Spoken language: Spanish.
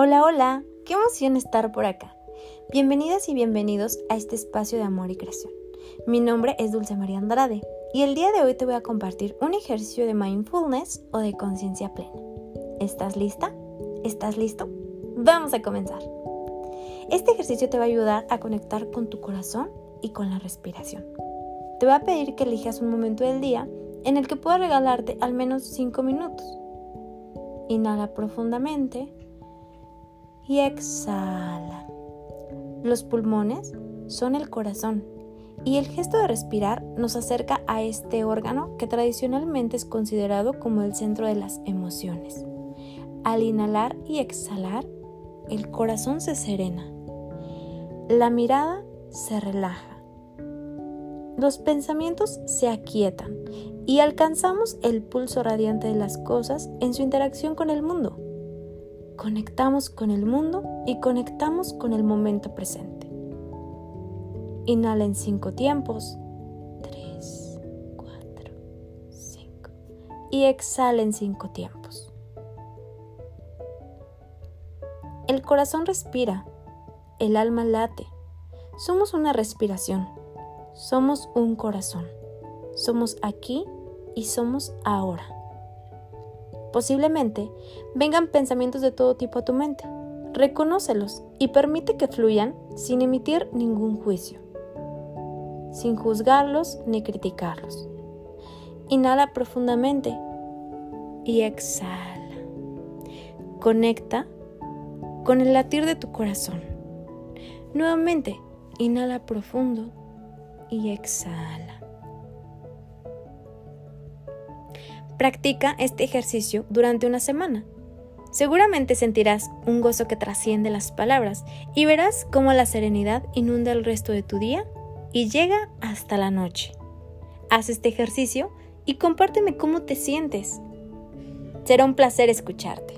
Hola, hola, qué emoción estar por acá. Bienvenidas y bienvenidos a este espacio de amor y creación. Mi nombre es Dulce María Andrade y el día de hoy te voy a compartir un ejercicio de mindfulness o de conciencia plena. ¿Estás lista? ¿Estás listo? Vamos a comenzar. Este ejercicio te va a ayudar a conectar con tu corazón y con la respiración. Te voy a pedir que elijas un momento del día en el que puedas regalarte al menos 5 minutos. Inhala profundamente y exhala. Los pulmones son el corazón y el gesto de respirar nos acerca a este órgano que tradicionalmente es considerado como el centro de las emociones. Al inhalar y exhalar, el corazón se serena, la mirada se relaja, los pensamientos se aquietan y alcanzamos el pulso radiante de las cosas en su interacción con el mundo conectamos con el mundo y conectamos con el momento presente. Inhala en cinco tiempos. 3, 4, 5. Y exhala en cinco tiempos. El corazón respira, el alma late. Somos una respiración, somos un corazón, somos aquí y somos ahora. Posiblemente vengan pensamientos de todo tipo a tu mente. Reconócelos y permite que fluyan sin emitir ningún juicio, sin juzgarlos ni criticarlos. Inhala profundamente y exhala. Conecta con el latir de tu corazón. Nuevamente, inhala profundo y exhala. Practica este ejercicio durante una semana. Seguramente sentirás un gozo que trasciende las palabras y verás cómo la serenidad inunda el resto de tu día y llega hasta la noche. Haz este ejercicio y compárteme cómo te sientes. Será un placer escucharte.